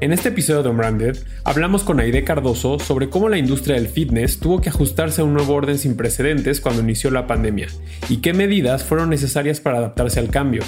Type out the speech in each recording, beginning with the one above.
En este episodio de Unbranded hablamos con Aide Cardoso sobre cómo la industria del fitness tuvo que ajustarse a un nuevo orden sin precedentes cuando inició la pandemia y qué medidas fueron necesarias para adaptarse al cambio.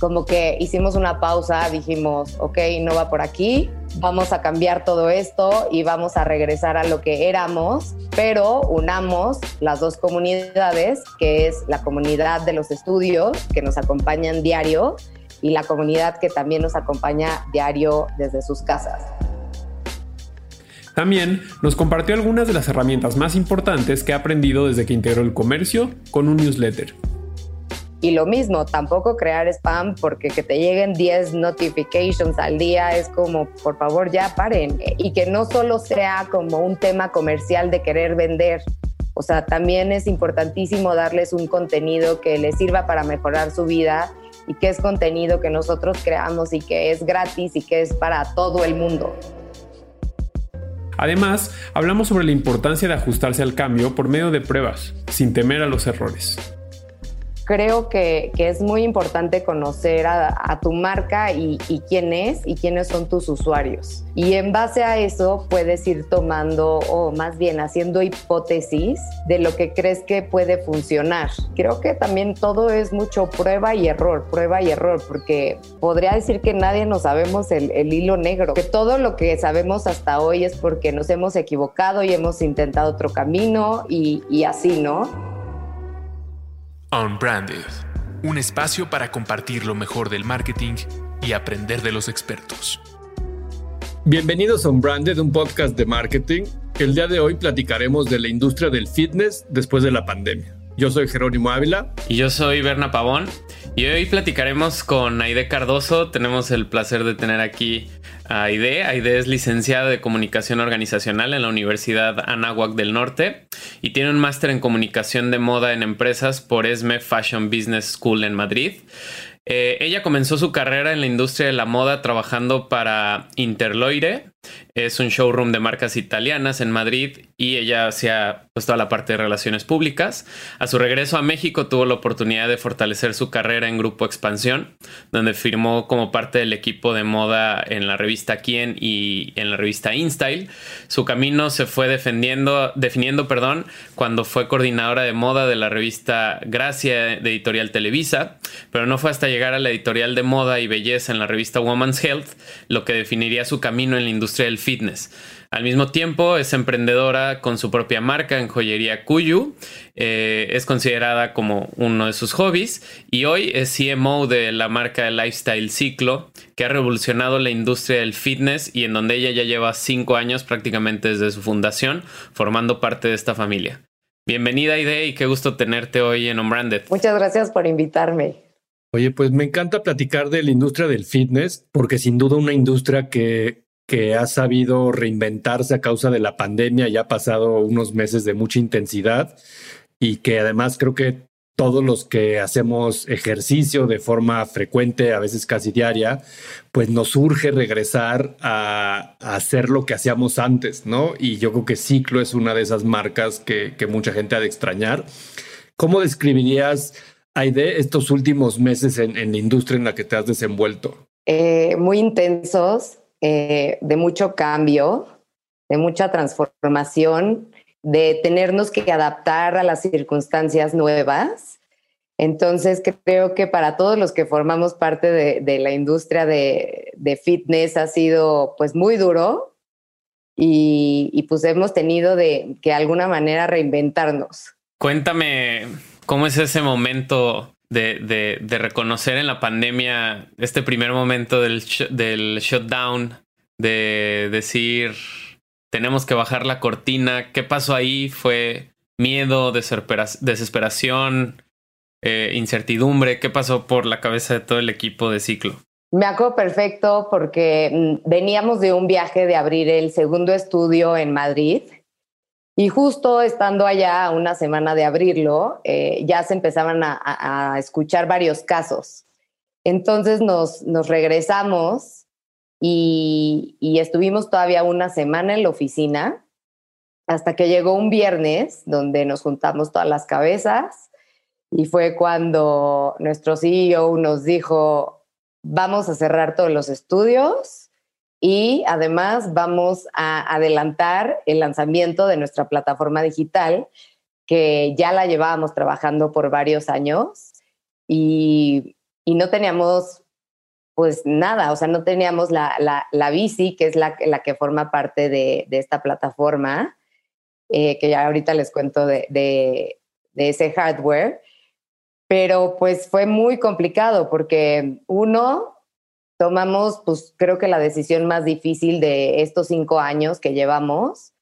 Como que hicimos una pausa, dijimos, ok, no va por aquí, vamos a cambiar todo esto y vamos a regresar a lo que éramos, pero unamos las dos comunidades, que es la comunidad de los estudios que nos acompañan diario y la comunidad que también nos acompaña diario desde sus casas. También nos compartió algunas de las herramientas más importantes que ha aprendido desde que integró el comercio con un newsletter. Y lo mismo, tampoco crear spam porque que te lleguen 10 notifications al día es como, por favor, ya paren. Y que no solo sea como un tema comercial de querer vender. O sea, también es importantísimo darles un contenido que les sirva para mejorar su vida y que es contenido que nosotros creamos y que es gratis y que es para todo el mundo. Además, hablamos sobre la importancia de ajustarse al cambio por medio de pruebas, sin temer a los errores creo que, es muy importante conocer a, tu marca y, quién es y quiénes son tus usuarios. Y en base a eso puedes ir tomando o más bien haciendo hipótesis de lo que crees que puede funcionar. Creo que también todo es mucho prueba y error, prueba y error, porque podría decir que nadie nos sabemos el, hilo negro, que todo lo que sabemos hasta hoy es porque nos hemos equivocado y hemos intentado otro camino y, y así, ¿no? Unbranded, un espacio para compartir lo mejor del marketing y aprender de los expertos. Bienvenidos a Unbranded, un podcast de marketing. El día de hoy platicaremos de la industria del fitness después de la pandemia. Yo soy Jerónimo Ávila. Y yo soy Berna Pavón. Y hoy platicaremos con Aide Cardoso. Tenemos el placer de tener aquí Aide. Aide es licenciada de Comunicación Organizacional en la Universidad Anáhuac del Norte y tiene un máster en Comunicación de Moda en Empresas por ESME Fashion Business School en Madrid. Eh, ella comenzó su carrera en la industria de la moda trabajando para Interloire, es un showroom de marcas italianas en Madrid y ella hacía pues toda la parte de relaciones públicas. A su regreso a México tuvo la oportunidad de fortalecer su carrera en Grupo Expansión, donde firmó como parte del equipo de moda en la revista Quién y en la revista InStyle. Su camino se fue defendiendo, definiendo perdón, cuando fue coordinadora de moda de la revista Gracia de Editorial Televisa, pero no fue hasta llegar a la editorial de moda y belleza en la revista Woman's Health lo que definiría su camino en la industria del fitness. Al mismo tiempo, es emprendedora con su propia marca en joyería Kuyu. Eh, es considerada como uno de sus hobbies y hoy es CMO de la marca de Lifestyle Ciclo, que ha revolucionado la industria del fitness y en donde ella ya lleva cinco años prácticamente desde su fundación, formando parte de esta familia. Bienvenida, Ide, y qué gusto tenerte hoy en Unbranded. Muchas gracias por invitarme. Oye, pues me encanta platicar de la industria del fitness, porque sin duda una industria que que ha sabido reinventarse a causa de la pandemia y ha pasado unos meses de mucha intensidad y que además creo que todos los que hacemos ejercicio de forma frecuente, a veces casi diaria, pues nos urge regresar a, hacer lo que hacíamos antes, ¿no? Y yo creo que Ciclo es una de esas marcas que, mucha gente ha de extrañar. ¿Cómo describirías, Aide, estos últimos meses en, la industria en la que te has desenvuelto? Eh, muy intensos, eh, de mucho cambio, de mucha transformación, de tenernos que adaptar a las circunstancias nuevas. Entonces creo que para todos los que formamos parte de, la industria de, fitness ha sido pues muy duro y, pues hemos tenido de que de alguna manera reinventarnos. Cuéntame cómo es ese momento de, reconocer en la pandemia este primer momento del, del shutdown, de decir, tenemos que bajar la cortina. ¿Qué pasó ahí? ¿Fue miedo, desesperación, eh, incertidumbre? ¿Qué pasó por la cabeza de todo el equipo de ciclo? Me acuerdo perfecto porque mm, veníamos de un viaje de abrir el segundo estudio en Madrid y justo estando allá una semana de abrirlo, eh, ya se empezaban a, escuchar varios casos. Entonces nos, regresamos y, estuvimos todavía una semana en la oficina hasta que llegó un viernes donde nos juntamos todas las cabezas y fue cuando nuestro CEO nos dijo, vamos a cerrar todos los estudios y además vamos a adelantar el lanzamiento de nuestra plataforma digital, que ya la llevábamos trabajando por varios años y, no teníamos pues nada, o sea, no teníamos la, la, bici, que es la, que forma parte de, esta plataforma, eh, que ya ahorita les cuento de, de, ese hardware, pero pues fue muy complicado porque uno, tomamos, pues creo que la decisión más difícil de estos cinco años que llevamos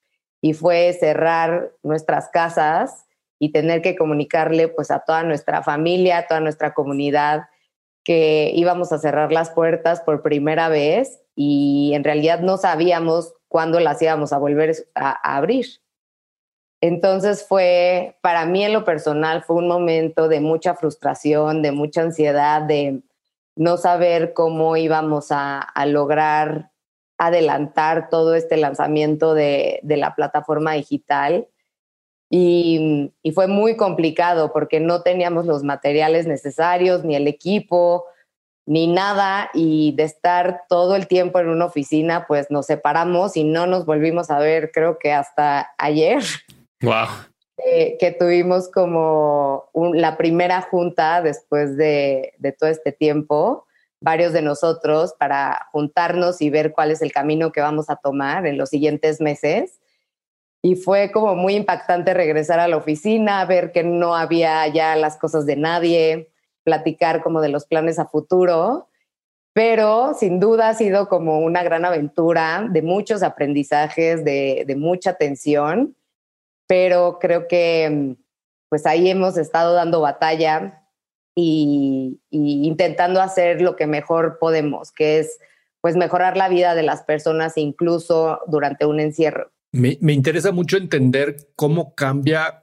y fue cerrar nuestras casas y tener que comunicarle pues a toda nuestra familia, a toda nuestra comunidad que íbamos a cerrar las puertas por primera vez y en realidad no sabíamos cuándo las íbamos a volver a, abrir. Entonces fue, para mí en lo personal, fue un momento de mucha frustración, de mucha ansiedad, de no saber cómo íbamos a, lograr adelantar todo este lanzamiento de, la plataforma digital. Y, fue muy complicado porque no teníamos los materiales necesarios, ni el equipo, ni nada. Y de estar todo el tiempo en una oficina, pues nos separamos y no nos volvimos a ver, creo que hasta ayer. Wow. Eh, que tuvimos como la primera junta después de, todo este tiempo, varios de nosotros, para juntarnos y ver cuál es el camino que vamos a tomar en los siguientes meses. Y fue como muy impactante regresar a la oficina, ver que no había ya las cosas de nadie, platicar como de los planes a futuro, pero sin duda ha sido como una gran aventura de muchos aprendizajes, de, de mucha tensión pero creo que mm, pues ahí hemos estado dando batalla y, intentando hacer lo que mejor podemos, que es pues mejorar la vida de las personas incluso durante un encierro. Me, me interesa mucho entender cómo cambia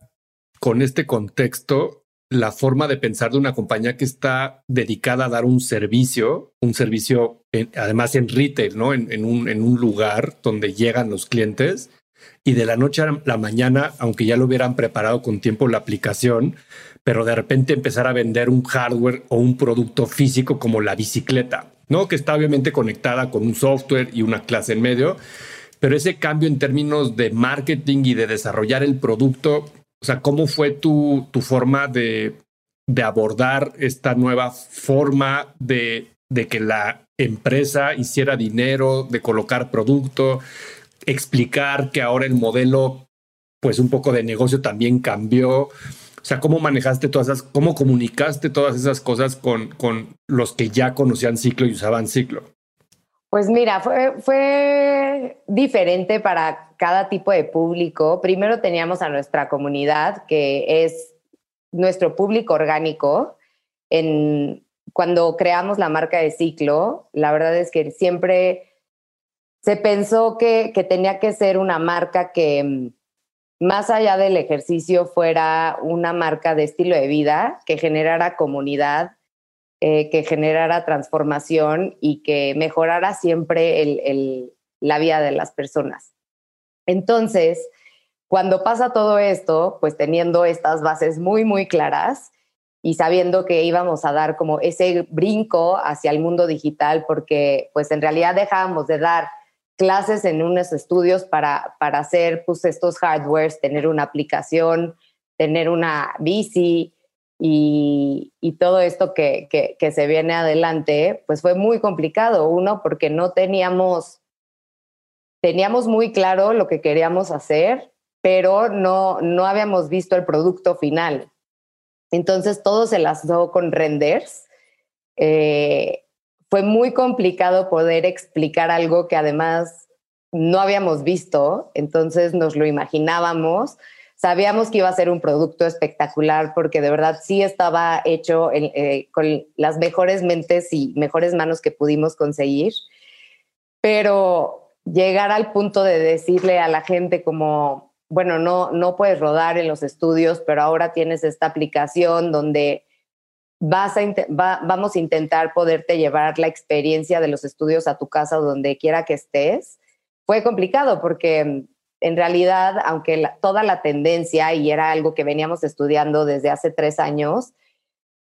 con este contexto la forma de pensar de una compañía que está dedicada a dar un servicio, un servicio además en retail, ¿no? En, en, un, en un lugar donde llegan los clientes y de la noche a la mañana, aunque ya lo hubieran preparado con tiempo la aplicación, pero de repente empezar a vender un hardware o un producto físico como la bicicleta, ¿no? Que está obviamente conectada con un software y una clase en medio, pero ese cambio en términos de marketing y de desarrollar el producto, o sea, ¿cómo fue tu, tu forma de, de abordar esta nueva forma de, de que la empresa hiciera dinero, de colocar producto? Explicar que ahora el modelo, pues un poco de negocio también cambió. O sea, ¿cómo manejaste todas esas, cómo comunicaste todas esas cosas con, con los que ya conocían ciclo y usaban ciclo? Pues mira, fue, fue diferente para cada tipo de público. Primero teníamos a nuestra comunidad, que es nuestro público orgánico. En, cuando creamos la marca de ciclo, la verdad es que siempre se pensó que, tenía que ser una marca que mm, más allá del ejercicio fuera una marca de estilo de vida, que generara comunidad, eh, que generara transformación y que mejorara siempre la vida de las personas. Entonces, cuando pasa todo esto, pues teniendo estas bases muy, muy claras y sabiendo que íbamos a dar como ese brinco hacia el mundo digital, porque pues en realidad dejábamos de dar clases en unos estudios para, para hacer pues, estos hardwares, tener una aplicación, tener una bici y, todo esto que, que, se viene adelante, pues fue muy complicado. Uno, porque no teníamos, teníamos muy claro lo que queríamos hacer, pero no, no habíamos visto el producto final. Entonces todo se lanzó con renders. Eh, fue muy complicado poder explicar algo que además no habíamos visto, entonces nos lo imaginábamos. Sabíamos que iba a ser un producto espectacular porque de verdad sí estaba hecho eh, con las mejores mentes y mejores manos que pudimos conseguir, pero llegar al punto de decirle a la gente como, bueno, no, no puedes rodar en los estudios, pero ahora tienes esta aplicación donde vas a vamos a intentar poderte llevar la experiencia de los estudios a tu casa o donde quiera que estés. Fue complicado porque en realidad, aunque toda la tendencia, y era algo que veníamos estudiando desde hace tres años,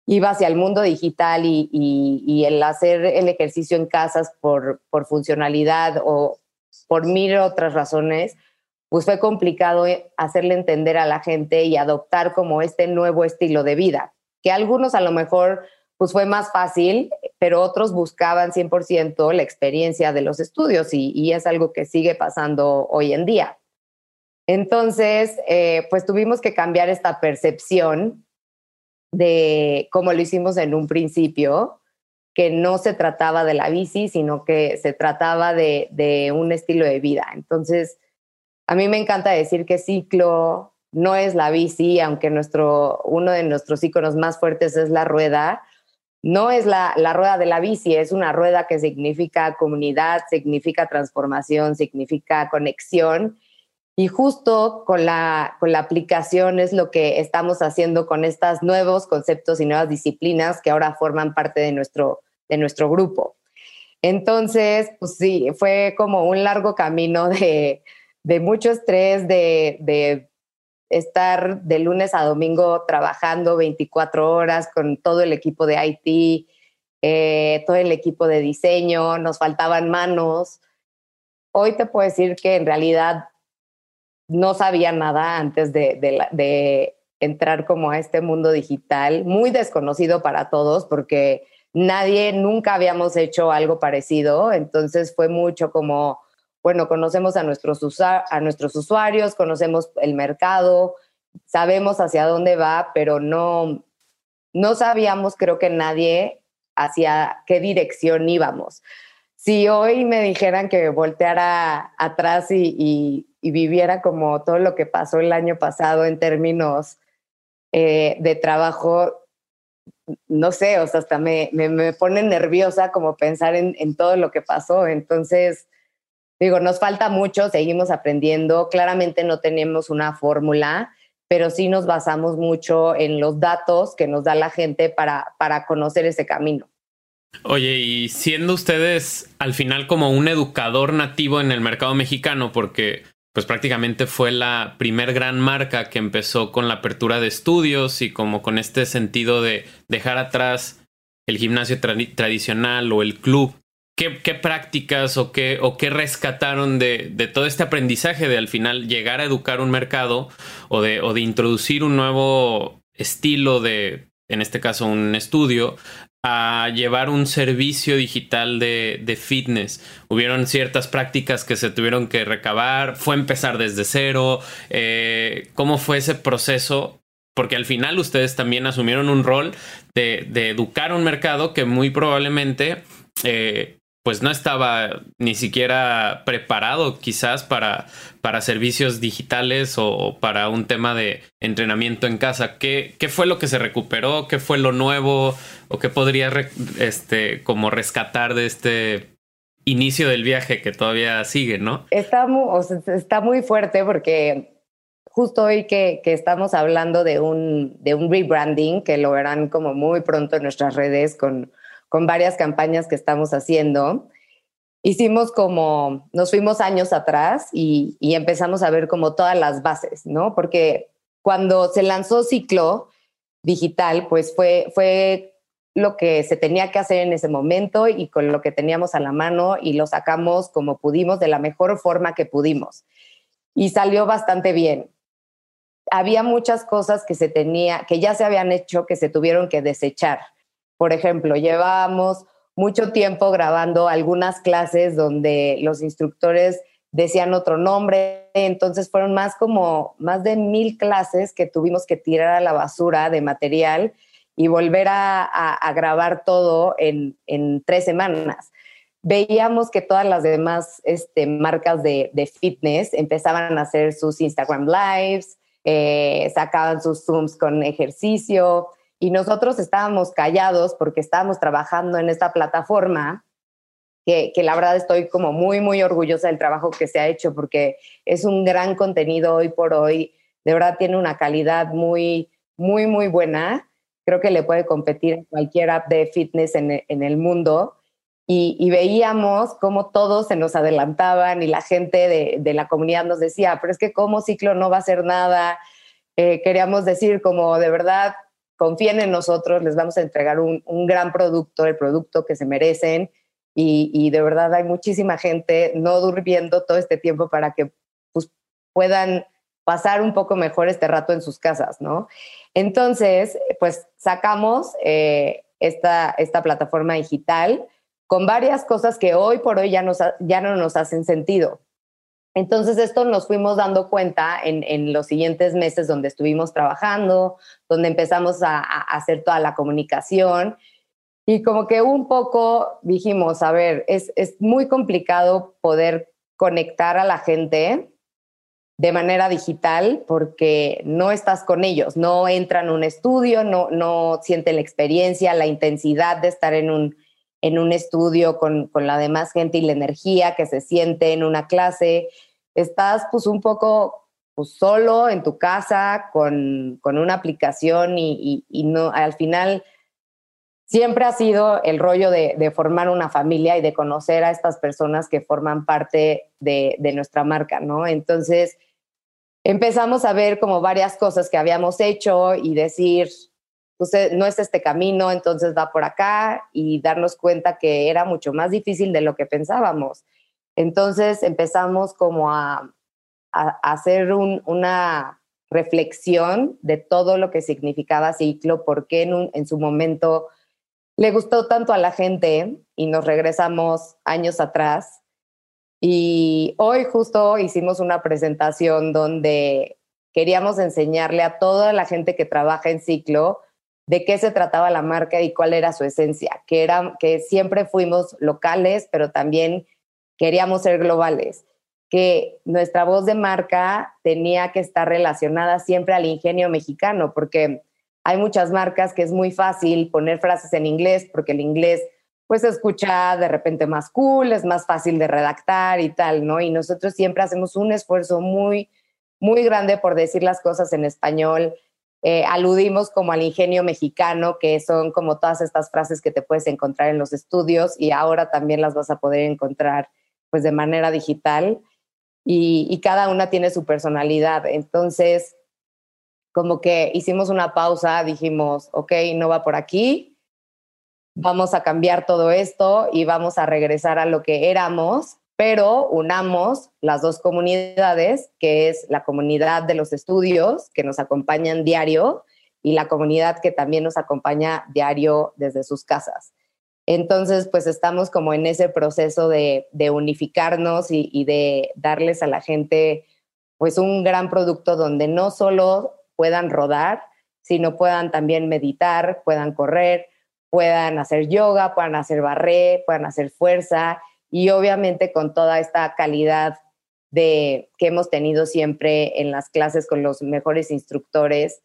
iba hacia el mundo digital y, el hacer el ejercicio en casas por, por funcionalidad o por mil otras razones, pues fue complicado hacerle entender a la gente y adoptar como este nuevo estilo de vida, que algunos a lo mejor pues fue más fácil, pero otros buscaban 100% la experiencia de los estudios y, es algo que sigue pasando hoy en día. Entonces, eh, pues tuvimos que cambiar esta percepción de cómo lo hicimos en un principio, que no se trataba de la bici, sino que se trataba de, de un estilo de vida. Entonces, a mí me encanta decir que ciclo no es la bici, aunque nuestro, uno de nuestros iconos más fuertes es la rueda no es la, rueda de la bici, es una rueda que significa comunidad, significa transformación, significa conexión. Y justo con la, con la aplicación es lo que estamos haciendo con estos nuevos conceptos y nuevas disciplinas que ahora forman parte de nuestro, de nuestro grupo. Entonces, pues sí, fue como un largo camino de, mucho estrés, de, de estar de lunes a domingo trabajando 24 horas con todo el equipo de IT, eh, todo el equipo de diseño, nos faltaban manos. Hoy te puedo decir que en realidad no sabía nada antes de, de entrar como a este mundo digital, muy desconocido para todos porque nadie, nunca habíamos hecho algo parecido, entonces fue mucho como bueno, conocemos a nuestros, a nuestros usuarios, conocemos el mercado, sabemos hacia dónde va, pero no, no sabíamos, creo que nadie, hacia qué dirección íbamos. Si hoy me dijeran que volteara atrás y, viviera como todo lo que pasó el año pasado en términos eh, de trabajo, no sé, o sea, hasta me, me, pone nerviosa como pensar en, en todo lo que pasó. Entonces, Digo, nos falta mucho, seguimos aprendiendo. Claramente no tenemos una fórmula, pero sí nos basamos mucho en los datos que nos da la gente para, para conocer ese camino. Oye, y siendo ustedes al final como un educador nativo en el mercado mexicano, porque pues prácticamente fue la primer gran marca que empezó con la apertura de estudios y como con este sentido de dejar atrás el gimnasio tradicional o el club ¿Qué, prácticas o qué, o qué rescataron de, todo este aprendizaje de al final llegar a educar un mercado o de, o de introducir un nuevo estilo de, en este caso, un estudio, a llevar un servicio digital de, fitness. Hubieron ciertas prácticas que se tuvieron que recabar, fue empezar desde cero. Eh, ¿Cómo fue ese proceso? Porque al final ustedes también asumieron un rol de, educar un mercado que muy probablemente eh, pues no estaba ni siquiera preparado quizás para, para servicios digitales o, para un tema de entrenamiento en casa. ¿Qué, ¿Qué, fue lo que se recuperó? ¿Qué fue lo nuevo? ¿O qué podría este, como rescatar de este inicio del viaje que todavía sigue, no? Está muy, está muy fuerte porque justo hoy que, que, estamos hablando de un, de un rebranding, que lo verán como muy pronto en nuestras redes con con varias campañas que estamos haciendo. Hicimos como, nos fuimos años atrás y, empezamos a ver como todas las bases, ¿no? Porque cuando se lanzó Ciclo Digital, pues fue, fue lo que se tenía que hacer en ese momento y con lo que teníamos a la mano y lo sacamos como pudimos, de la mejor forma que pudimos. Y salió bastante bien. Había muchas cosas que se tenía, que ya se habían hecho, que se tuvieron que desechar. Por ejemplo, llevábamos mucho tiempo grabando algunas clases donde los instructores decían otro nombre, entonces fueron más como más de mil clases que tuvimos que tirar a la basura de material y volver a, grabar todo en, tres semanas. Veíamos que todas las demás este, marcas de, fitness empezaban a hacer sus Instagram Lives, eh, sacaban sus Zooms con ejercicio, y nosotros estábamos callados porque estábamos trabajando en esta plataforma, que, que, la verdad estoy como muy, muy orgullosa del trabajo que se ha hecho porque es un gran contenido hoy por hoy, de verdad tiene una calidad muy, muy, muy buena. Creo que le puede competir en cualquier app de fitness en, en el mundo. Y, y, veíamos cómo todos se nos adelantaban y la gente de, de, la comunidad nos decía, pero es que como ciclo no va a hacer nada. Eh, queríamos decir como de verdad confíen en nosotros, les vamos a entregar un, gran producto, el producto que se merecen. Y, de verdad hay muchísima gente no durmiendo todo este tiempo para que pues, puedan pasar un poco mejor este rato en sus casas, ¿no? Entonces, pues sacamos eh, esta, esta plataforma digital con varias cosas que hoy por hoy ya, nos, ya no nos hacen sentido. Entonces, esto nos fuimos dando cuenta en, los siguientes meses donde estuvimos trabajando, donde empezamos a, hacer toda la comunicación. Y como que un poco dijimos, a ver, es, muy complicado poder conectar a la gente de manera digital porque no estás con ellos, no entran a un estudio, no, no sienten la experiencia, la intensidad de estar en un, en un estudio con, con, la demás gente y la energía que se siente en una clase. Estás pues un poco pues, solo en tu casa con, con una aplicación y, y, no, al final siempre ha sido el rollo de, de, formar una familia y de conocer a estas personas que forman parte de, de nuestra marca, ¿no? Entonces empezamos a ver como varias cosas que habíamos hecho y decir, no es este camino, entonces va por acá y darnos cuenta que era mucho más difícil de lo que pensábamos. Entonces empezamos como a, hacer una reflexión de todo lo que significaba ciclo, por qué en, en su momento le gustó tanto a la gente y nos regresamos años atrás. Y hoy justo hicimos una presentación donde queríamos enseñarle a toda la gente que trabaja en ciclo de qué se trataba la marca y cuál era su esencia, que, era, que siempre fuimos locales, pero también queríamos ser globales, que nuestra voz de marca tenía que estar relacionada siempre al ingenio mexicano, porque hay muchas marcas que es muy fácil poner frases en inglés, porque el inglés pues se escucha de repente más cool, es más fácil de redactar y tal, ¿no? Y nosotros siempre hacemos un esfuerzo muy, muy grande por decir las cosas en español, eh, aludimos como al ingenio mexicano, que son como todas estas frases que te puedes encontrar en los estudios y ahora también las vas a poder encontrar pues de manera digital. Y, cada una tiene su personalidad. Entonces, como que hicimos una pausa, dijimos, ok, no va por aquí, vamos a cambiar todo esto y vamos a regresar a lo que éramos pero unamos las dos comunidades, que es la comunidad de los estudios que nos acompañan diario y la comunidad que también nos acompaña diario desde sus casas. Entonces, pues estamos como en ese proceso de, unificarnos y, y, de darles a la gente pues un gran producto donde no solo puedan rodar, sino puedan también meditar, puedan correr, puedan hacer yoga, puedan hacer barré, puedan hacer fuerza y obviamente con toda esta calidad de que hemos tenido siempre en las clases con los mejores instructores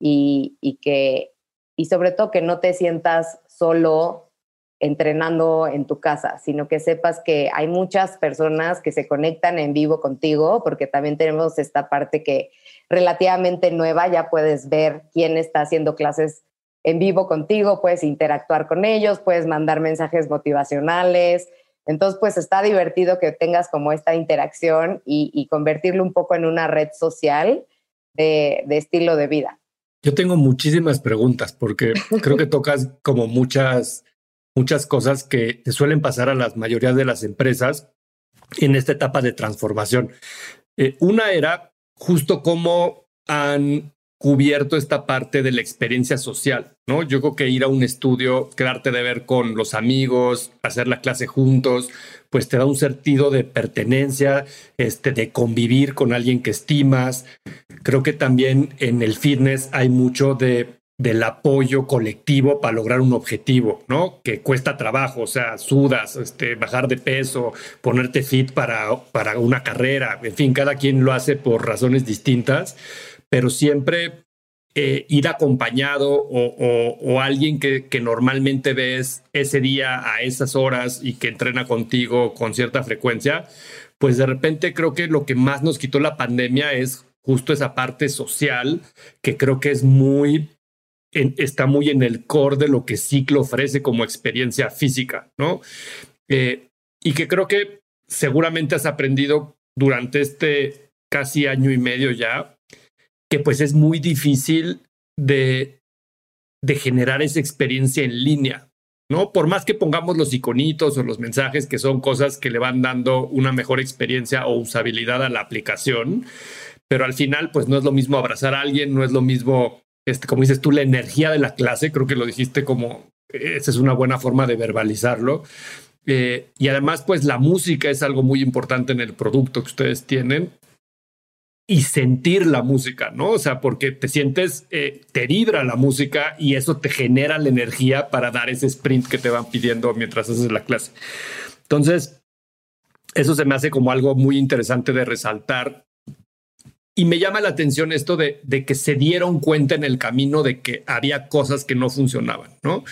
y, que y sobre todo que no te sientas solo entrenando en tu casa, sino que sepas que hay muchas personas que se conectan en vivo contigo, porque también tenemos esta parte que relativamente nueva, ya puedes ver quién está haciendo clases en vivo contigo, puedes interactuar con ellos, puedes mandar mensajes motivacionales, entonces, pues está divertido que tengas como esta interacción y, convertirlo un poco en una red social de, estilo de vida. Yo tengo muchísimas preguntas porque creo que tocas como muchas, muchas cosas que te suelen pasar a las mayorías de las empresas en esta etapa de transformación. Eh, una era justo cómo han cubierto esta parte de la experiencia social, ¿no? Yo creo que ir a un estudio, quedarte de ver con los amigos, hacer la clase juntos, pues te da un sentido de pertenencia, este, de convivir con alguien que estimas. Creo que también en el fitness hay mucho de del apoyo colectivo para lograr un objetivo, ¿no? Que cuesta trabajo, o sea, sudas, este, bajar de peso, ponerte fit para, para una carrera, en fin, cada quien lo hace por razones distintas, pero siempre eh, ir acompañado o, alguien que, normalmente ves ese día a esas horas y que entrena contigo con cierta frecuencia, pues de repente creo que lo que más nos quitó la pandemia es justo esa parte social que creo que es muy, está muy en el core de lo que Ciclo ofrece como experiencia física, ¿no? Eh, y que creo que seguramente has aprendido durante este casi año y medio ya que pues es muy difícil de de generar esa experiencia en línea, ¿no? Por más que pongamos los iconitos o los mensajes que son cosas que le van dando una mejor experiencia o usabilidad a la aplicación, pero al final, pues no es lo mismo abrazar a alguien, no es lo mismo, este, como dices tú, la energía de la clase, creo que lo dijiste como, esa es una buena forma de verbalizarlo. Eh, y además, pues la música es algo muy importante en el producto que ustedes tienen y sentir la música, ¿no? O sea, porque te sientes, eh, te vibra la música y eso te genera la energía para dar ese sprint que te van pidiendo mientras haces la clase. Entonces, eso se me hace como algo muy interesante de resaltar. Y me llama la atención esto de, de que se dieron cuenta en el camino de que había cosas que no funcionaban, ¿no?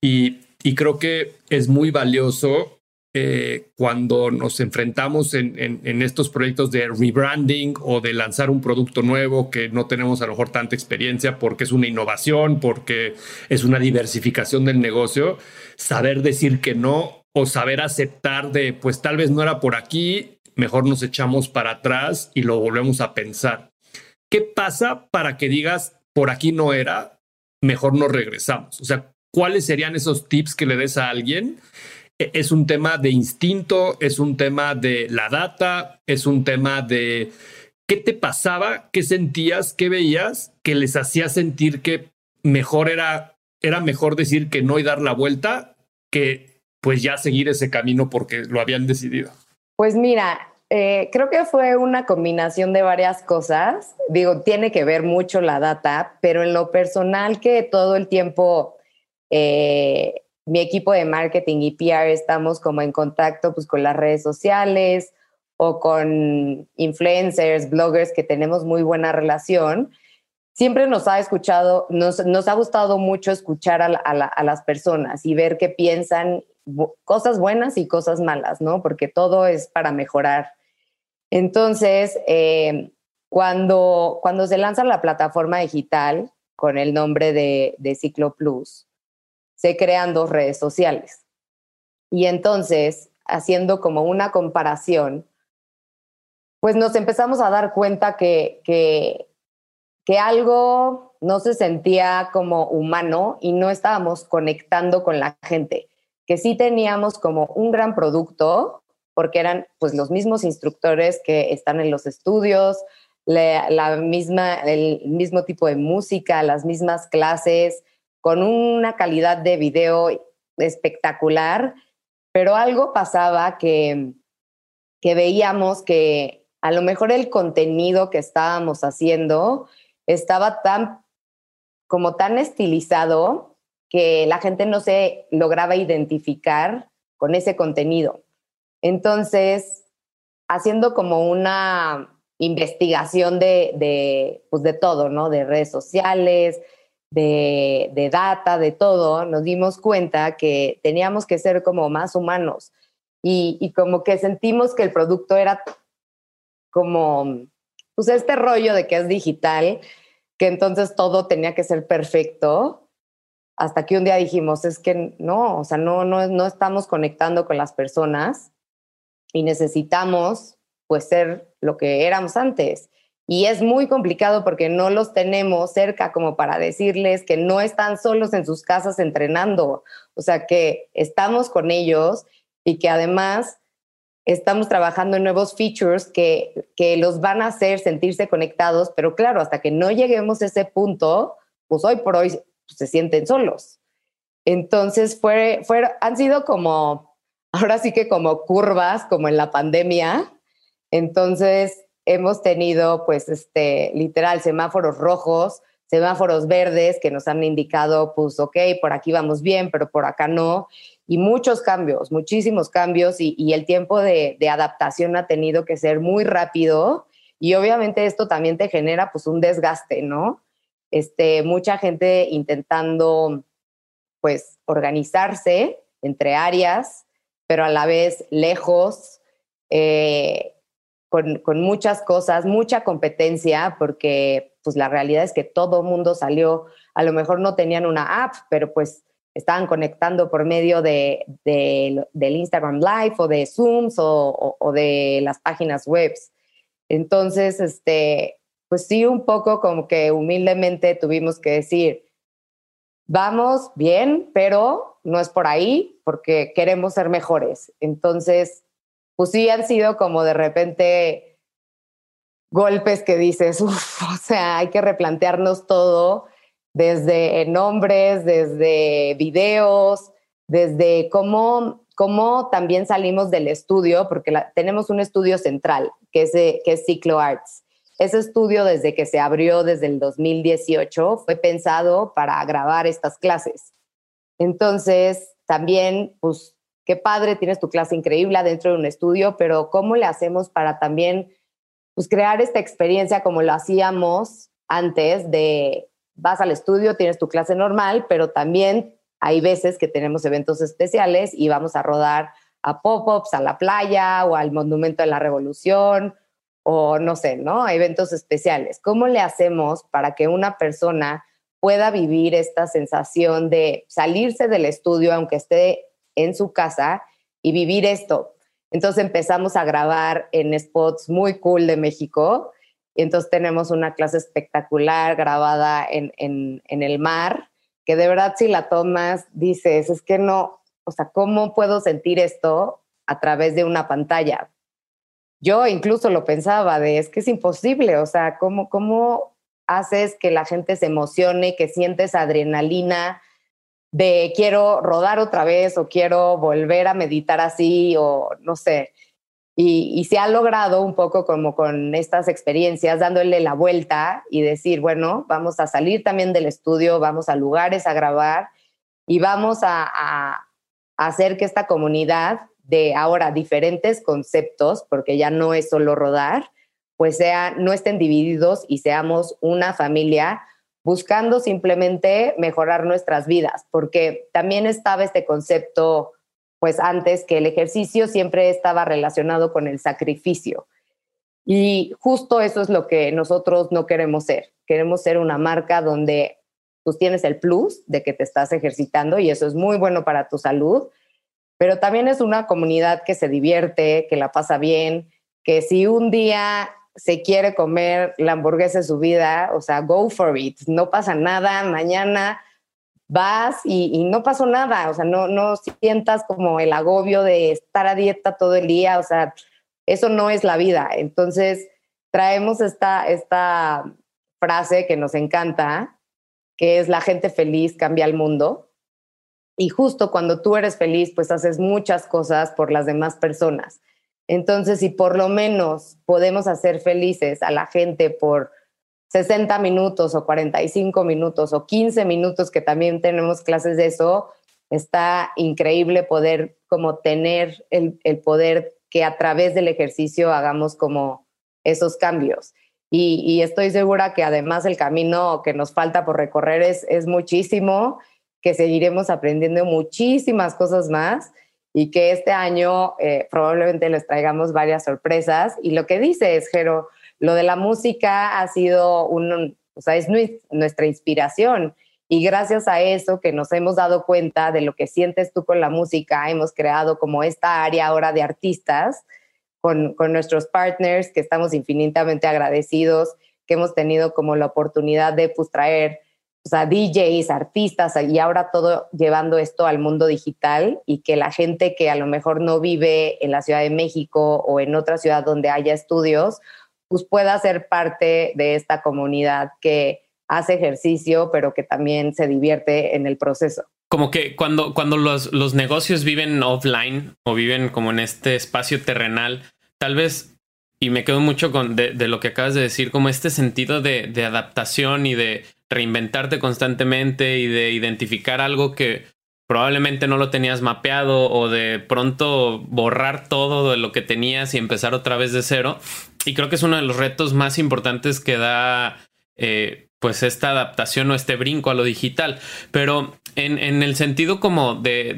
Y, y creo que es muy valioso eh, cuando nos enfrentamos en, estos proyectos de rebranding o de lanzar un producto nuevo que no tenemos a lo mejor tanta experiencia porque es una innovación, porque es una diversificación del negocio, saber decir que no o saber aceptar de, pues tal vez no era por aquí, mejor nos echamos para atrás y lo volvemos a pensar. ¿Qué pasa para que digas, por aquí no era, mejor no regresamos? O sea, ¿cuáles serían esos tips que le des a alguien? Es un tema de instinto, es un tema de la data, es un tema de qué te pasaba, qué sentías, qué veías, que les hacía sentir que mejor era, era mejor decir que no y dar la vuelta que pues ya seguir ese camino porque lo habían decidido. Pues mira, eh, creo que fue una combinación de varias cosas. Digo, tiene que ver mucho la data, pero en lo personal que todo el tiempo eh, mi equipo de marketing y PR estamos como en contacto pues con las redes sociales o con influencers, bloggers que tenemos muy buena relación. Siempre nos ha escuchado, nos, ha gustado mucho escuchar a, las personas y ver qué piensan, cosas buenas y cosas malas, ¿no? Porque todo es para mejorar. Entonces, eh, cuando, cuando se lanza la plataforma digital con el nombre de, de Ciclo Plus, se crean dos redes sociales. Y entonces, haciendo como una comparación, pues nos empezamos a dar cuenta que, que, que algo no se sentía como humano y no estábamos conectando con la gente, que sí teníamos como un gran producto, porque eran pues los mismos instructores que están en los estudios, la misma, el mismo tipo de música, las mismas clases, con una calidad de video espectacular, pero algo pasaba que, que veíamos que a lo mejor el contenido que estábamos haciendo estaba tan como tan estilizado que la gente no se lograba identificar con ese contenido. Entonces, haciendo como una investigación de, de, pues de todo, ¿no? De redes sociales, de, data, de todo, nos dimos cuenta que teníamos que ser como más humanos y, como que sentimos que el producto era como, pues este rollo de que es digital, que entonces todo tenía que ser perfecto, hasta que un día dijimos, es que no, o sea, no, no, no estamos conectando con las personas y necesitamos pues ser lo que éramos antes. Y es muy complicado porque no los tenemos cerca como para decirles que no están solos en sus casas entrenando. O sea, que estamos con ellos y que además estamos trabajando en nuevos features que, que los van a hacer sentirse conectados, pero claro, hasta que no lleguemos a ese punto, pues hoy por hoy se sienten solos. Entonces, fue, fue, han sido como, ahora sí que como curvas, como en la pandemia. Entonces, hemos tenido, pues, este, literal, semáforos rojos, semáforos verdes que nos han indicado, pues, ok, por aquí vamos bien, pero por acá no. Y muchos cambios, muchísimos cambios y, el tiempo de, adaptación ha tenido que ser muy rápido. Y obviamente esto también te genera, pues, un desgaste, ¿no? Este, mucha gente intentando, pues, organizarse entre áreas, pero a la vez lejos. Eh, con, muchas cosas, mucha competencia, porque pues la realidad es que todo mundo salió, a lo mejor no tenían una app, pero pues estaban conectando por medio de, del Instagram Live o de Zooms o, o, de las páginas web. Entonces, este, pues sí, un poco como que humildemente tuvimos que decir, vamos bien, pero no es por ahí porque queremos ser mejores. Entonces, pues sí han sido como de repente golpes que dices, uff, o sea, hay que replantearnos todo desde nombres, desde videos, desde cómo, cómo también salimos del estudio, porque tenemos un estudio central, que es, que es Ciclo Arts. Ese estudio, desde que se abrió desde el 2018, fue pensado para grabar estas clases. Entonces, también, pues, qué padre, tienes tu clase increíble dentro de un estudio, pero ¿cómo le hacemos para también, pues, crear esta experiencia como lo hacíamos antes de vas al estudio, tienes tu clase normal, pero también hay veces que tenemos eventos especiales y vamos a rodar a pop-ups, a la playa o al Monumento de la Revolución o no sé, ¿no? Eventos especiales. ¿Cómo le hacemos para que una persona pueda vivir esta sensación de salirse del estudio, aunque esté en su casa, y vivir esto? Entonces empezamos a grabar en spots muy cool de México entonces tenemos una clase espectacular grabada en, en, el mar, que de verdad si la tomas dices, es que no, o sea, ¿cómo puedo sentir esto a través de una pantalla? Yo incluso lo pensaba de, es que es imposible, o sea, ¿cómo, cómo haces que la gente se emocione, que sientes adrenalina de quiero rodar otra vez o quiero volver a meditar así o no sé? Y, se ha logrado un poco como con estas experiencias, dándole la vuelta y decir, bueno, vamos a salir también del estudio, vamos a lugares a grabar y vamos a, hacer que esta comunidad de ahora diferentes conceptos, porque ya no es solo rodar, pues sea, no estén divididos y seamos una familia buscando simplemente mejorar nuestras vidas, porque también estaba este concepto pues antes que el ejercicio siempre estaba relacionado con el sacrificio. Y justo eso es lo que nosotros no queremos ser. Queremos ser una marca donde tú tienes el plus de que te estás ejercitando y eso es muy bueno para tu salud, pero también es una comunidad que se divierte, que la pasa bien, que si un día se quiere comer la hamburguesa de su vida, o sea, go for it, no pasa nada, mañana vas y, no pasó nada, o sea, no, no sientas como el agobio de estar a dieta todo el día, o sea, eso no es la vida. Entonces, traemos esta, esta frase que nos encanta, que es la gente feliz cambia el mundo. Y justo cuando tú eres feliz, pues haces muchas cosas por las demás personas. Entonces, si por lo menos podemos hacer felices a la gente por 60 minutos o 45 minutos o 15 minutos, que también tenemos clases de eso, está increíble poder como tener el, poder que a través del ejercicio hagamos como esos cambios. Y, estoy segura que además el camino que nos falta por recorrer es, es muchísimo, que seguiremos aprendiendo muchísimas cosas más y que este año eh, probablemente les traigamos varias sorpresas. Y lo que dice es, Jero, lo de la música ha sido un, o sea, es nuestra inspiración. Y gracias a eso que nos hemos dado cuenta de lo que sientes tú con la música, hemos creado como esta área ahora de artistas con, con nuestros partners, que estamos infinitamente agradecidos, que hemos tenido como la oportunidad de pues, traer o sea, DJs, artistas, y ahora todo llevando esto al mundo digital y que la gente que a lo mejor no vive en la Ciudad de México o en otra ciudad donde haya estudios, pues pueda ser parte de esta comunidad que hace ejercicio, pero que también se divierte en el proceso. Como que cuando, cuando los, los negocios viven offline o viven como en este espacio terrenal, tal vez, y me quedo mucho con de, lo que acabas de decir, como este sentido de, de adaptación y de reinventarte constantemente y de identificar algo que probablemente no lo tenías mapeado o de pronto borrar todo de lo que tenías y empezar otra vez de cero. Y creo que es uno de los retos más importantes que da eh, pues esta adaptación o este brinco a lo digital. Pero en, el sentido como de,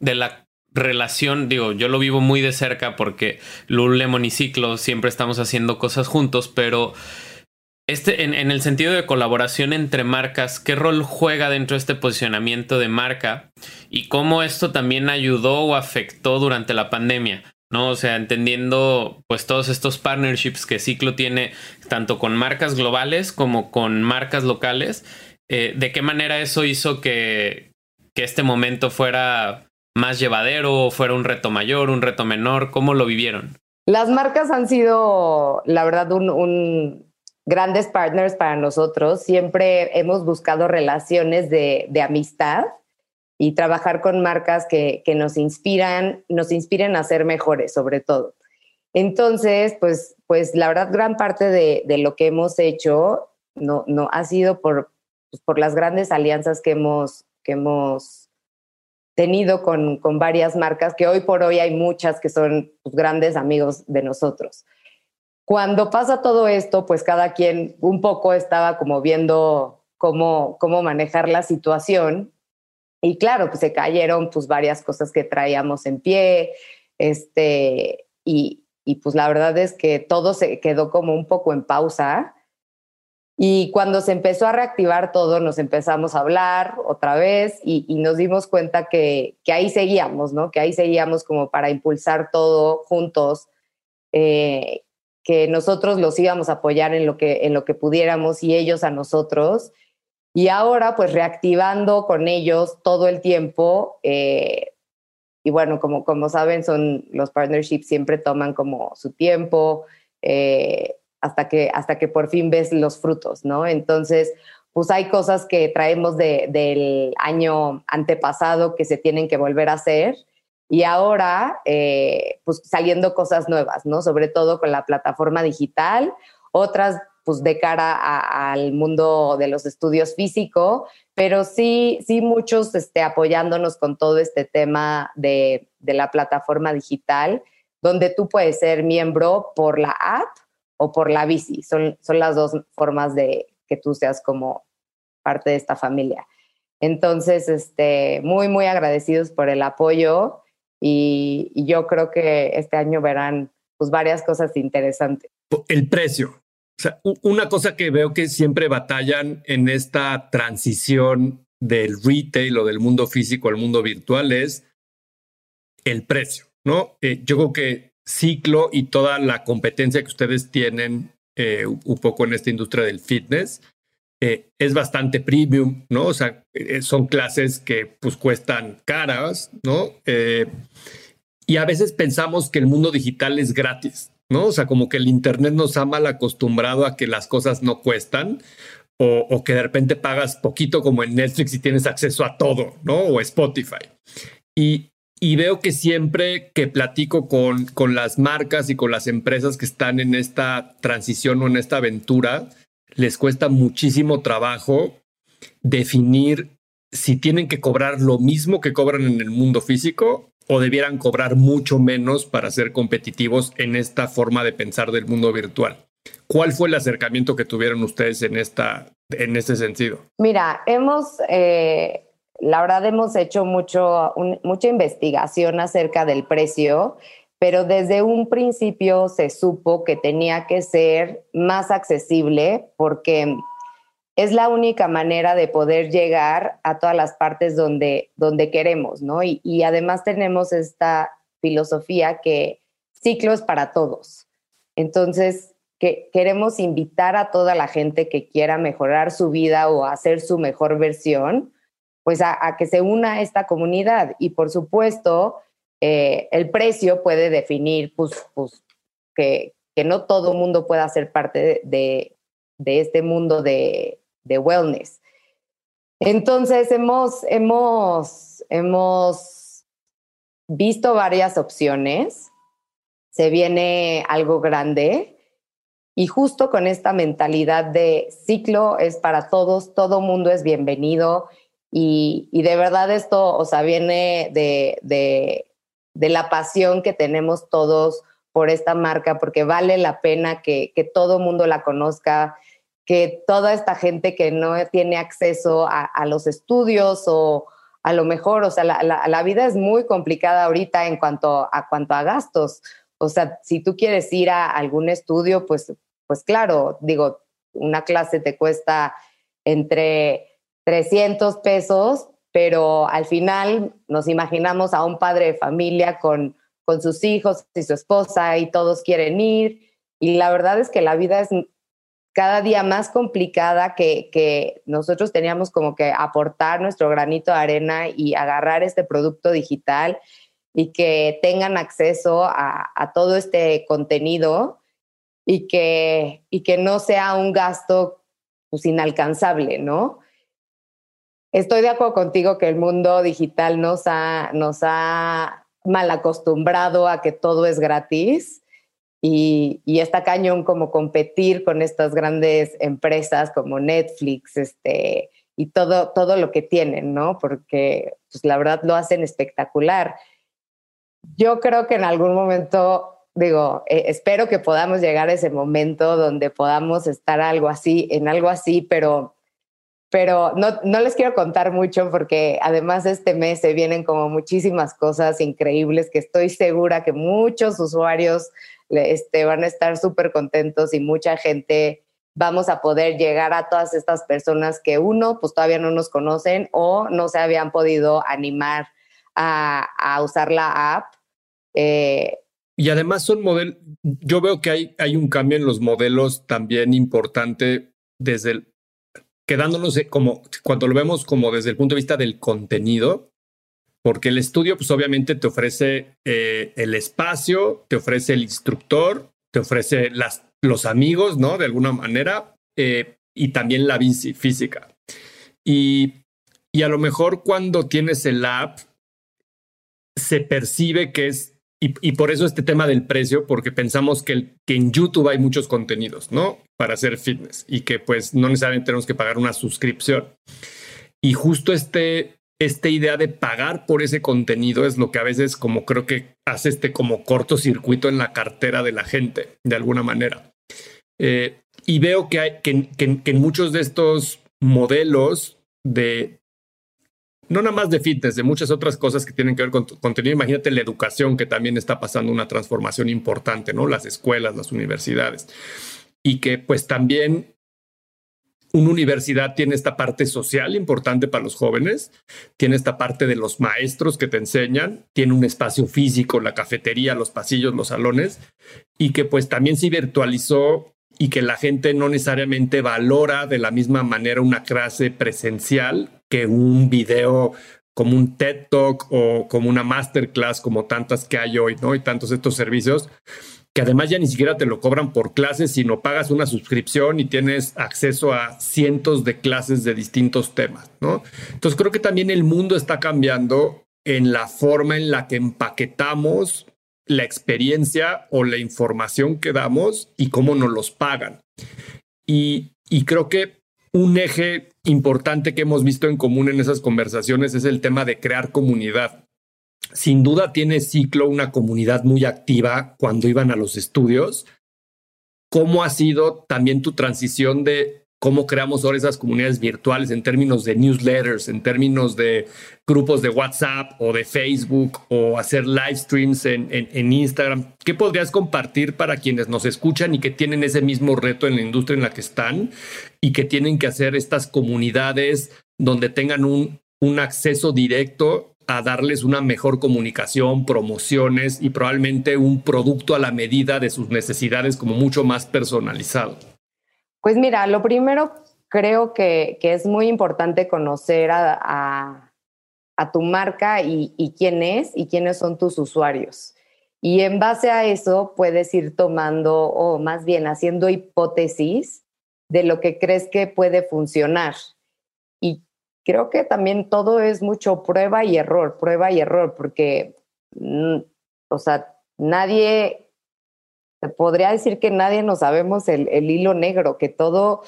de la relación, digo, yo lo vivo muy de cerca porque Lululemon y Ciclo siempre estamos haciendo cosas juntos, pero este, en, el sentido de colaboración entre marcas, ¿qué rol juega dentro de este posicionamiento de marca y cómo esto también ayudó o afectó durante la pandemia? ¿no? O sea, entendiendo pues todos estos partnerships que Ciclo tiene tanto con marcas globales como con marcas locales eh, ¿de qué manera eso hizo que, que este momento fuera más llevadero, fuera un reto mayor, un reto menor? ¿Cómo lo vivieron? Las marcas han sido, la verdad, un, grandes partners para nosotros. Siempre hemos buscado relaciones de, amistad y trabajar con marcas que, nos inspiran, nos inspiren a ser mejores, sobre todo. Entonces, pues, pues la verdad, gran parte de, lo que hemos hecho no, no ha sido por, pues, por las grandes alianzas que hemos, que hemos tenido con, con, varias marcas, que hoy por hoy hay muchas que son pues, grandes amigos de nosotros. Cuando pasa todo esto, pues cada quien un poco estaba como viendo cómo, cómo manejar la situación. Y claro, pues se cayeron pues varias cosas que traíamos en pie, este, y, y pues la verdad es que todo se quedó como un poco en pausa y cuando se empezó a reactivar todo, nos empezamos a hablar otra vez y, nos dimos cuenta que, ahí seguíamos, ¿no? Que ahí seguíamos como para impulsar todo juntos, eh, que nosotros los íbamos a apoyar en lo, que, en lo que pudiéramos y ellos a nosotros. Y ahora, pues reactivando con ellos todo el tiempo. Eh, y bueno, como, como saben, son los partnerships siempre toman como su tiempo. Eh, hasta que, hasta que por fin ves los frutos, ¿no? Entonces, pues hay cosas que traemos del año antepasado que se tienen que volver a hacer y ahora, eh, pues saliendo cosas nuevas, ¿no? Sobre todo con la plataforma digital, otras pues de cara al mundo de los estudios físico, pero sí, sí muchos este, apoyándonos con todo este tema de, de la plataforma digital, donde tú puedes ser miembro por la app o por la bici. Son, son las dos formas de que tú seas como parte de esta familia. Entonces, este, muy, muy agradecidos por el apoyo y, yo creo que este año verán pues, varias cosas interesantes. El precio. O sea, una cosa que veo que siempre batallan en esta transición del retail o del mundo físico al mundo virtual es el precio, ¿no? Eh, yo creo que ciclo y toda la competencia que ustedes tienen eh, un poco en esta industria del fitness eh, es bastante premium, ¿no? O sea, eh, son clases que pues cuestan caras, ¿no? y a veces pensamos que el mundo digital es gratis, ¿no? O sea, como que el Internet nos ha mal acostumbrado a que las cosas no cuestan. O, o que de repente pagas poquito como en Netflix y tienes acceso a todo, ¿no? O Spotify. Y, y veo que siempre que platico con, con las marcas y con las empresas que están en esta transición o en esta aventura, les cuesta muchísimo trabajo definir si tienen que cobrar lo mismo que cobran en el mundo físico o debieran cobrar mucho menos para ser competitivos en esta forma de pensar del mundo virtual. ¿Cuál fue el acercamiento que tuvieron ustedes en, esta, en este sentido? Mira, hemos eh, la verdad hemos hecho mucho, mucha investigación acerca del precio, pero desde un principio se supo que tenía que ser más accesible porque es la única manera de poder llegar a todas las partes donde, donde queremos, ¿no? Y, y además tenemos esta filosofía que ciclo es para todos. Entonces, que queremos invitar a toda la gente que quiera mejorar su vida o hacer su mejor versión pues a, que se una a esta comunidad. Y por supuesto, eh, el precio puede definir pues, pues, que, no todo mundo pueda ser parte de, este mundo de, wellness. Entonces, hemos, hemos, hemos visto varias opciones. Se viene algo grande. Y justo con esta mentalidad de ciclo es para todos, todo mundo es bienvenido y, de verdad esto, o sea, viene de, de, la pasión que tenemos todos por esta marca, porque vale la pena que, que todo mundo la conozca, que toda esta gente que no tiene acceso a, a los estudios o a lo mejor, o sea, la, la, vida es muy complicada ahorita en cuanto a, cuanto a gastos. O sea, si tú quieres ir a algún estudio, pues, pues claro, digo, una clase te cuesta entre 300 pesos, pero al final nos imaginamos a un padre de familia con, con sus hijos y su esposa y todos quieren ir. Y la verdad es que la vida es cada día más complicada que, que, nosotros teníamos como que aportar nuestro granito de arena y agarrar este producto digital y que tengan acceso a, a todo este contenido y que, y que no sea un gasto pues, inalcanzable, ¿no? Estoy de acuerdo contigo que el mundo digital nos ha, nos ha mal acostumbrado a que todo es gratis y, y, está cañón como competir con estas grandes empresas como Netflix este, y todo, todo lo que tienen, ¿no? Porque pues, la verdad lo hacen espectacular. Yo creo que en algún momento digo, eh, espero que podamos llegar a ese momento donde podamos estar algo así, en algo así, pero, pero no, no les quiero contar mucho porque además este mes se vienen como muchísimas cosas increíbles que estoy segura que muchos usuarios este, van a estar súper contentos y mucha gente vamos a poder llegar a todas estas personas que uno, pues todavía no nos conocen o no se habían podido animar a, a usar la app. Eh, y además son modelos, yo veo que hay, hay un cambio en los modelos también importante desde el, quedándonos como, cuando lo vemos como desde el punto de vista del contenido, porque el estudio pues obviamente te ofrece eh, el espacio, te ofrece el instructor, te ofrece las, los amigos, ¿no? De alguna manera, eh, y también la bici física. Y, y a lo mejor cuando tienes el app, se percibe que es y, por eso este tema del precio, porque pensamos que, que en YouTube hay muchos contenidos, ¿no? Para hacer fitness y que pues no necesariamente tenemos que pagar una suscripción. Y justo este, esta idea de pagar por ese contenido es lo que a veces como creo que hace este como cortocircuito en la cartera de la gente, de alguna manera. Eh, y veo que, hay, que, que en muchos de estos modelos de, no nada más de fitness, de muchas otras cosas que tienen que ver con contenido. Imagínate la educación, que también está pasando una transformación importante, ¿no? Las escuelas, las universidades. Y que pues también una universidad tiene esta parte social importante para los jóvenes, tiene esta parte de los maestros que te enseñan, tiene un espacio físico, la cafetería, los pasillos, los salones, y que pues también se virtualizó y que la gente no necesariamente valora de la misma manera una clase presencial que un video como un TED Talk o como una masterclass como tantas que hay hoy, ¿no? Y tantos estos servicios que además ya ni siquiera te lo cobran por clases, sino pagas una suscripción y tienes acceso a cientos de clases de distintos temas, ¿no? Entonces creo que también el mundo está cambiando en la forma en la que empaquetamos la experiencia o la información que damos y cómo nos los pagan. Y, y creo que un eje importante que hemos visto en común en esas conversaciones es el tema de crear comunidad. Sin duda tiene ciclo una comunidad muy activa cuando iban a los estudios. ¿Cómo ha sido también tu transición de cómo creamos ahora esas comunidades virtuales en términos de newsletters, en términos de grupos de WhatsApp o de Facebook o hacer live streams en, en, Instagram. ¿Qué podrías compartir para quienes nos escuchan y que tienen ese mismo reto en la industria en la que están y que tienen que hacer estas comunidades donde tengan un, un acceso directo a darles una mejor comunicación, promociones y probablemente un producto a la medida de sus necesidades como mucho más personalizado? Pues mira, lo primero creo que, es muy importante conocer a, tu marca y, quién es y quiénes son tus usuarios. Y en base a eso puedes ir tomando o más bien haciendo hipótesis de lo que crees que puede funcionar. Y creo que también todo es mucho prueba y error, prueba y error, porque, mm, o sea, nadie podría decir que nadie nos sabemos el, hilo negro, que todo,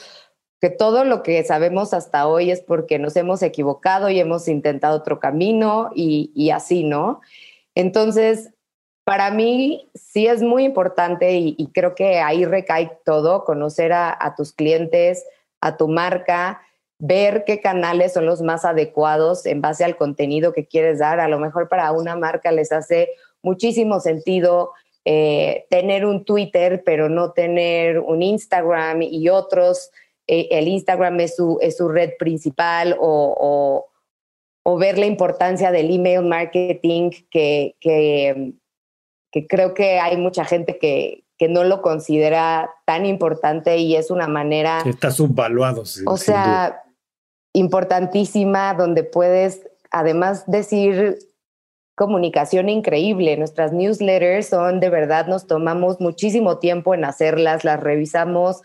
que todo lo que sabemos hasta hoy es porque nos hemos equivocado y hemos intentado otro camino y, así, ¿no? Entonces, para mí sí es muy importante y, creo que ahí recae todo, conocer a, tus clientes, a tu marca, ver qué canales son los más adecuados en base al contenido que quieres dar. A lo mejor para una marca les hace muchísimo sentido eh, tener un Twitter, pero no tener un Instagram y otros. Eh, el Instagram es su, es su red principal o, o, ver la importancia del email marketing, que, que, que, creo que hay mucha gente que, que no lo considera tan importante y es una manera... está subvaluado. o sea, importantísima donde puedes además decir comunicación increíble. Nuestras newsletters son de verdad, nos tomamos muchísimo tiempo en hacerlas, las revisamos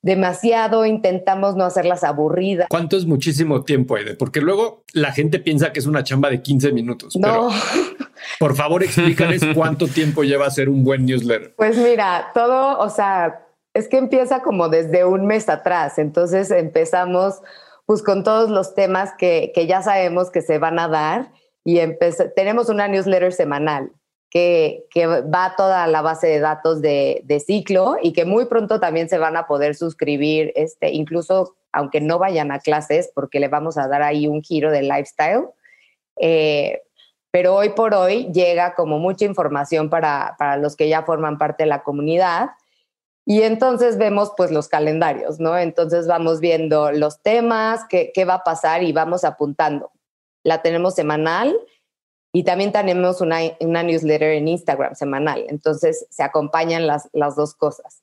demasiado, intentamos no hacerlas aburridas. ¿Cuánto es muchísimo tiempo, Aide? Porque luego la gente piensa que es una chamba de 15 minutos. No. por favor, explícales cuánto tiempo lleva hacer un buen newsletter. Pues mira, todo, o sea, es que empieza como desde un mes atrás. Entonces empezamos pues con todos los temas que, que ya sabemos que se van a dar y tenemos una newsletter semanal que, que, va toda la base de datos de, de, ciclo y que muy pronto también se van a poder suscribir, este, incluso aunque no vayan a clases, porque le vamos a dar ahí un giro de lifestyle. Eh, pero hoy por hoy llega como mucha información para, para los que ya forman parte de la comunidad y entonces vemos pues los calendarios, ¿no? Entonces vamos viendo los temas, qué, qué va a pasar y vamos apuntando. La tenemos semanal y también tenemos una, una newsletter en Instagram semanal. Entonces se acompañan las, las dos cosas.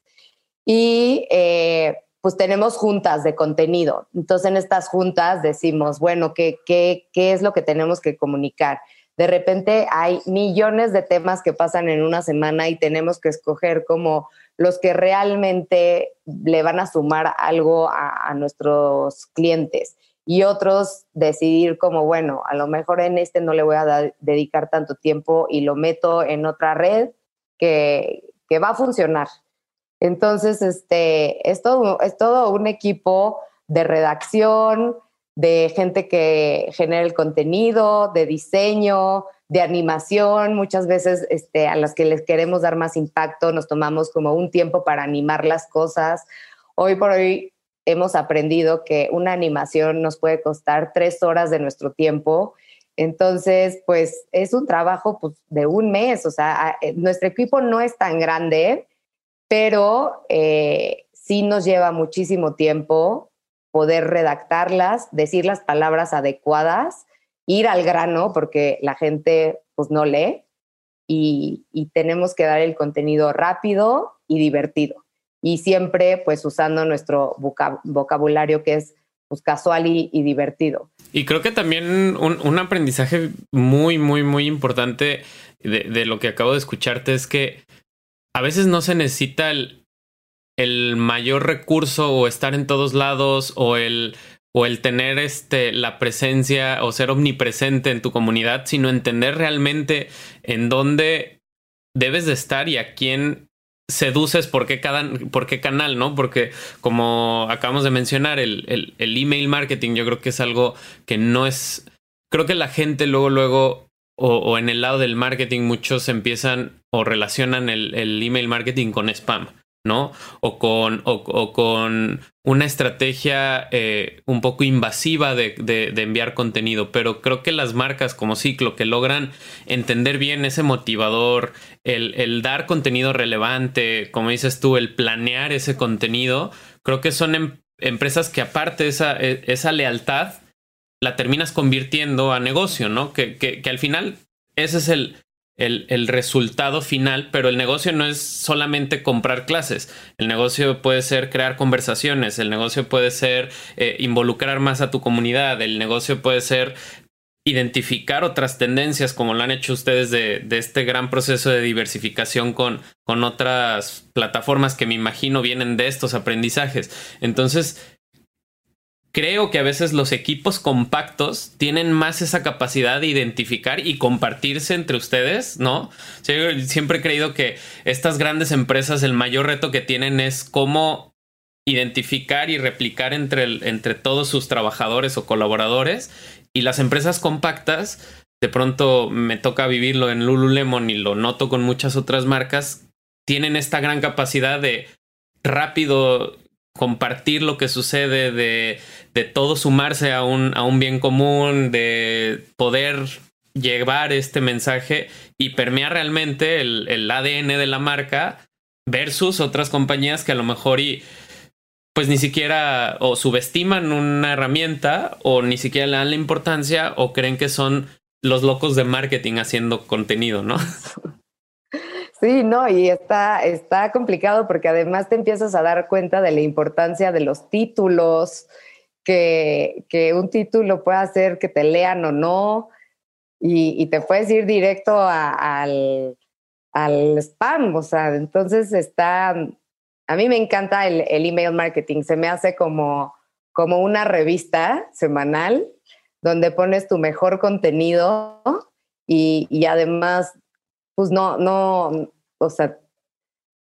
Y eh, pues tenemos juntas de contenido. Entonces en estas juntas decimos, bueno, ¿qué, qué, qué es lo que tenemos que comunicar? De repente hay millones de temas que pasan en una semana y tenemos que escoger como los que realmente le van a sumar algo a, nuestros clientes y otros decidir como, bueno, a lo mejor en este no le voy a dedicar tanto tiempo y lo meto en otra red que, que va a funcionar. Entonces, este, es, todo, es todo un equipo de redacción, de gente que genera el contenido, de diseño, de animación, muchas veces este, a las que les queremos dar más impacto, nos tomamos como un tiempo para animar las cosas. Hoy por hoy hemos aprendido que una animación nos puede costar tres horas de nuestro tiempo. Entonces, pues es un trabajo pues, de un mes, o sea, eh, nuestro equipo no es tan grande, pero eh, sí nos lleva muchísimo tiempo poder redactarlas, decir las palabras adecuadas ir al grano porque la gente pues no lee y, tenemos que dar el contenido rápido y divertido y siempre pues usando nuestro vocabulario que es pues, casual y, divertido. Y creo que también un, aprendizaje muy, muy, muy importante de, de, lo que acabo de escucharte es que a veces no se necesita el, el mayor recurso o estar en todos lados o el o el tener este, la presencia o ser omnipresente en tu comunidad, sino entender realmente en dónde debes de estar y a quién seduces por qué, cada, por qué canal, ¿no? Porque como acabamos de mencionar, el, el, email marketing yo creo que es algo que no es... Creo que la gente luego, luego, o, o en el lado del marketing, muchos empiezan o relacionan el, el email marketing con spam. ¿No? O con, o, con una estrategia eh, un poco invasiva de, de, enviar contenido, pero creo que las marcas como Ciclo que logran entender bien ese motivador, el, el, dar contenido relevante, como dices tú, el planear ese contenido, creo que son em, empresas que aparte esa, e, esa lealtad la terminas convirtiendo a negocio, ¿no? Que, que, que al final ese es el, el, resultado final, pero el negocio no es solamente comprar clases. El negocio puede ser crear conversaciones, el negocio puede ser eh, involucrar más a tu comunidad, el negocio puede ser identificar otras tendencias como lo han hecho ustedes de, de este gran proceso de diversificación con, con otras plataformas que me imagino vienen de estos aprendizajes. Entonces, creo que a veces los equipos compactos tienen más esa capacidad de identificar y compartirse entre ustedes, ¿no? siempre he creído que estas grandes empresas el mayor reto que tienen es cómo identificar y replicar entre, entre todos sus trabajadores o colaboradores y las empresas compactas de pronto me toca vivirlo en Lululemon y lo noto con muchas otras marcas tienen esta gran capacidad de rápido compartir lo que sucede, de, de todo sumarse a un, a un bien común, de poder llevar este mensaje y permear realmente el, el, ADN de la marca versus otras compañías que a lo mejor y pues ni siquiera o subestiman una herramienta o ni siquiera le dan la importancia o creen que son los locos de marketing haciendo contenido, ¿no? Sí, no, y está, está complicado porque además te empiezas a dar cuenta de la importancia de los títulos, que, que un título puede hacer que te lean o no, y, te puedes ir directo al, al, spam, o sea, entonces está, a mí me encanta el, el, email marketing, se me hace como, como una revista semanal donde pones tu mejor contenido y, y además, pues no, no, o sea,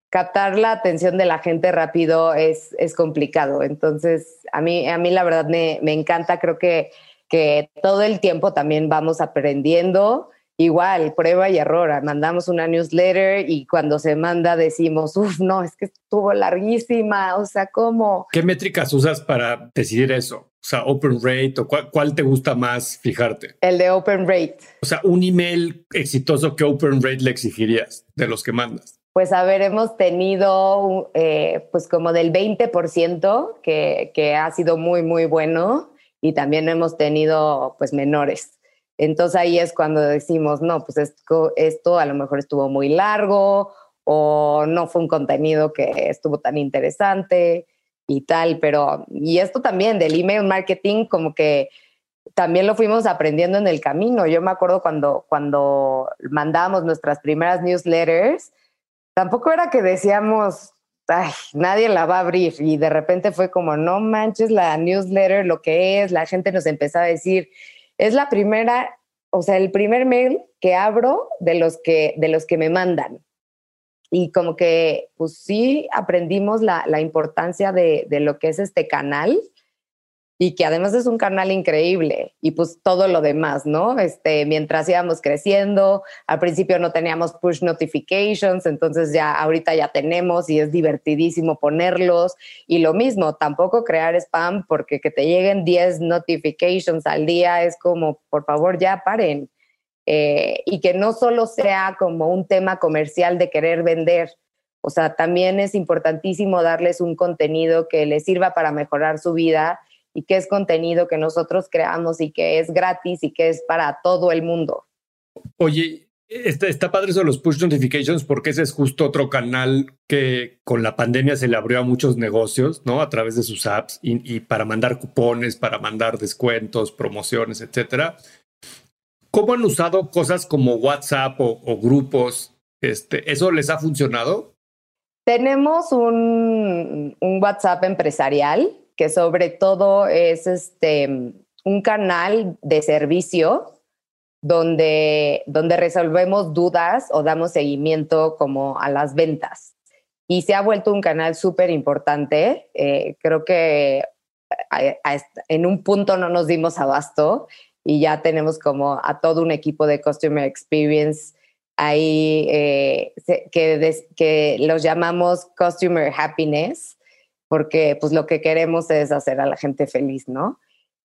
captar la atención de la gente rápido es, es complicado. Entonces, a mí, a mí la verdad me, me encanta, creo que que todo el tiempo también vamos aprendiendo. Igual, prueba y error. Mandamos una newsletter y cuando se manda decimos, uff, no, es que estuvo larguísima. O sea, ¿cómo? ¿Qué métricas usas para decidir eso? O sea, open rate o cuál, te gusta más fijarte? El de open rate. O sea, un email exitoso, ¿qué open rate le exigirías de los que mandas? Pues a ver, hemos tenido eh, pues como del 20% que, que ha sido muy, muy bueno y también hemos tenido pues menores. Entonces ahí es cuando decimos, no, pues esto, esto a lo mejor estuvo muy largo o no fue un contenido que estuvo tan interesante y tal, pero y esto también del email marketing como que también lo fuimos aprendiendo en el camino. Yo me acuerdo cuando, cuando mandábamos nuestras primeras newsletters, tampoco era que decíamos, ay, nadie la va a abrir. Y de repente fue como, no manches la newsletter, lo que es, la gente nos empezaba a decir, es la primera, o sea, el primer mail que abro de los que, de los que me mandan. Y como que, pues sí, aprendimos la, la importancia de, de lo que es este canal y que además es un canal increíble y pues todo lo demás, ¿no? Este, mientras íbamos creciendo, al principio no teníamos push notifications, entonces ya ahorita ya tenemos y es divertidísimo ponerlos y lo mismo, tampoco crear spam porque que te lleguen 10 notifications al día es como, por favor, ya paren. Eh, y que no solo sea como un tema comercial de querer vender, o sea, también es importantísimo darles un contenido que les sirva para mejorar su vida y que es contenido que nosotros creamos y que es gratis y que es para todo el mundo. Oye, está, está padre eso los push notifications porque ese es justo otro canal que con la pandemia se le abrió a muchos negocios, ¿no? A través de sus apps y, para mandar cupones, para mandar descuentos, promociones, etcétera. ¿Cómo han usado cosas como WhatsApp o, grupos? Este, ¿Eso les ha funcionado? Tenemos un, un WhatsApp empresarial que sobre todo es este, un canal de servicio donde, donde resolvemos dudas o damos seguimiento como a las ventas. Y se ha vuelto un canal súper importante. Eh, creo que en un punto no nos dimos abasto y ya tenemos como a todo un equipo de Customer Experience ahí eh, que, que los llamamos Customer Happiness porque pues lo que queremos es hacer a la gente feliz, ¿no?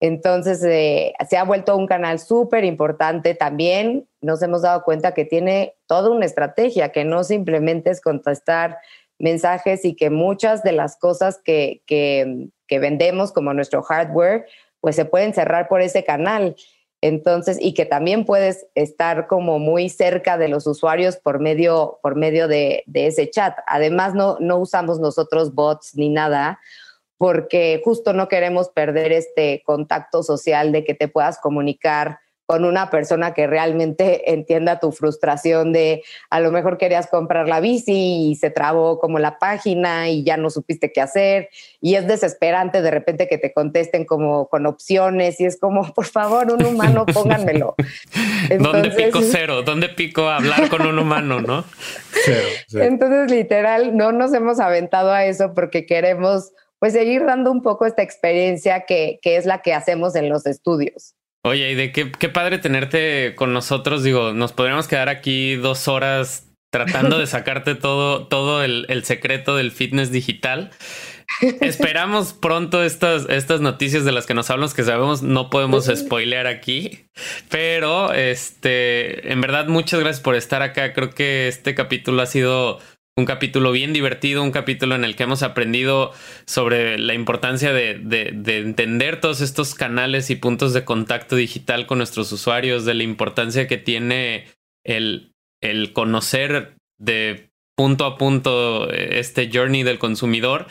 Entonces, eh, se ha vuelto un canal súper importante también. Nos hemos dado cuenta que tiene toda una estrategia, que no simplemente es contestar mensajes y que muchas de las cosas que, que, que vendemos como nuestro hardware, pues se pueden cerrar por ese canal. Entonces, y que también puedes estar como muy cerca de los usuarios por medio, por medio de, ese chat. Además, no, no usamos nosotros bots ni nada porque justo no queremos perder este contacto social de que te puedas comunicar con una persona que realmente entienda tu frustración de a lo mejor querías comprar la bici y se trabó como la página y ya no supiste qué hacer y es desesperante de repente que te contesten como con opciones y es como por favor un humano pónganmelo. ¿Dónde pico cero? ¿Dónde pico hablar con un humano, no? Entonces literal no nos hemos aventado a eso porque queremos pues seguir dando un poco esta experiencia que, que es la que hacemos en los estudios. Oye, y de qué, qué padre tenerte con nosotros. Digo, nos podríamos quedar aquí dos horas tratando de sacarte todo, todo el, el secreto del fitness digital. Esperamos pronto estas, estas noticias de las que nos hablamos, que sabemos no podemos spoilear aquí, pero este, en verdad, muchas gracias por estar acá. Creo que este capítulo ha sido un capítulo bien divertido, un capítulo en el que hemos aprendido sobre la importancia de, de, entender todos estos canales y puntos de contacto digital con nuestros usuarios, de la importancia que tiene el, el conocer de punto a punto eh, este journey del consumidor.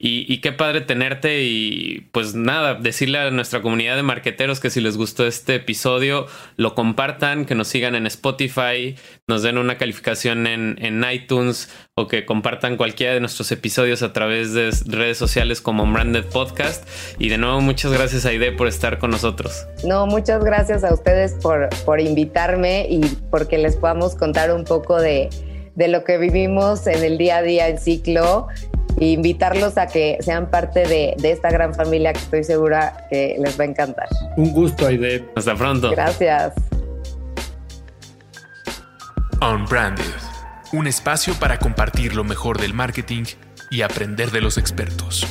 Y, qué padre tenerte. Y pues nada, decirle a nuestra comunidad de marqueteros que si les gustó este episodio lo compartan, que nos sigan en Spotify, nos den una calificación en, en iTunes o que compartan cualquiera de nuestros episodios a través de redes sociales como Branded Podcast. Y de nuevo muchas gracias Aide por estar con nosotros. No, muchas gracias a ustedes por, por invitarme y porque les podamos contar un poco de de lo que vivimos en el día a día en ciclo e invitarlos a que sean parte de, de, esta gran familia que estoy segura que les va a encantar. Un gusto, Aide. Hasta pronto. Gracias. Unbranded, un espacio para compartir lo mejor del marketing y aprender de los expertos.